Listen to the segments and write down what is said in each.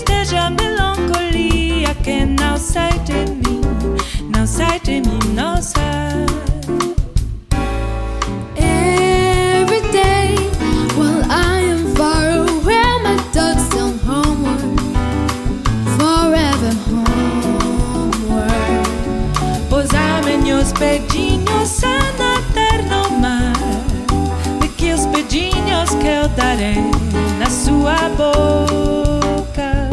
esteja melancolia que não sai de mim, não sai de mim, não sai. Every day while I am far away, my dogs down homeward, forever homeward. Pois há meus pedinhos a eterno mar, de que os pedinhos que eu darei na sua boca.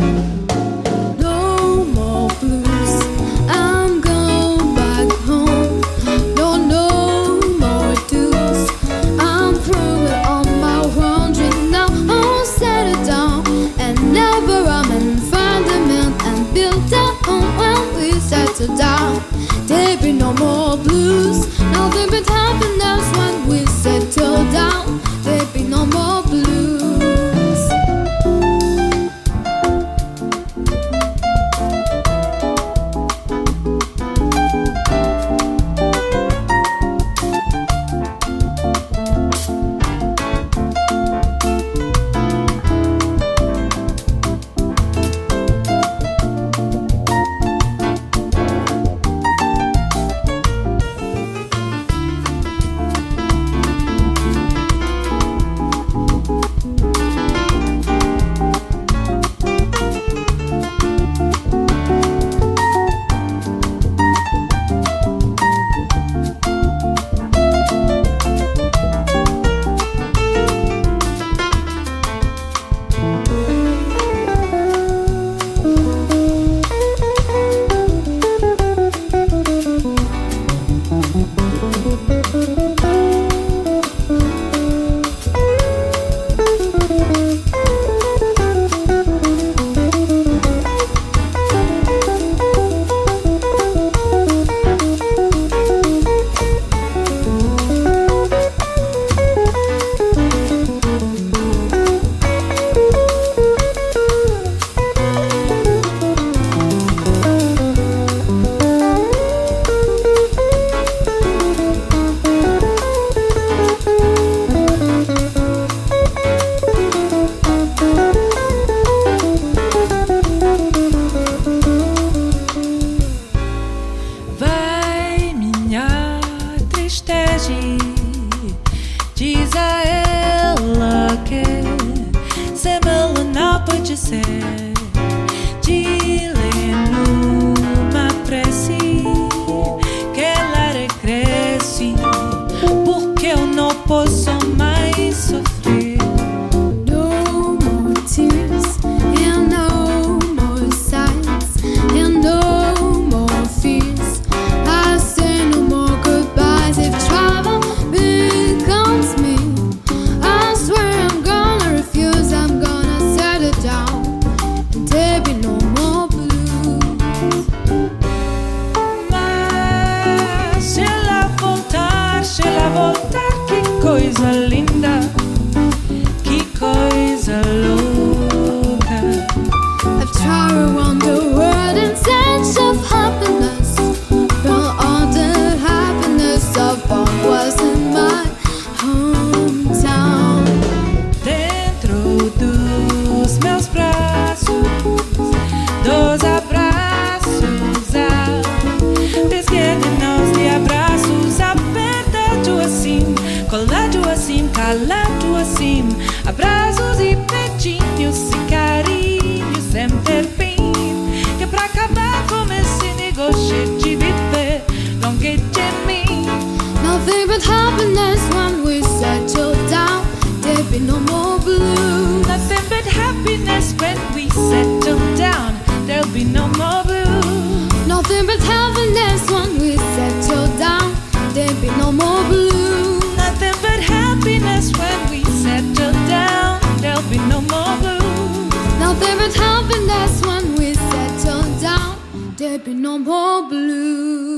Blues. Nothing but tristeza, diz a ela que se não pode ser. Que a linda, happiness when we settle down. There be no more blue. Nothing but happiness when we settle down. There'll be no more blue. Nothing but happiness when we settle down. There be no more blue. Nothing but happiness when we settle down. There'll be no more blue. Nothing but happiness when we settle down. There be no more blue.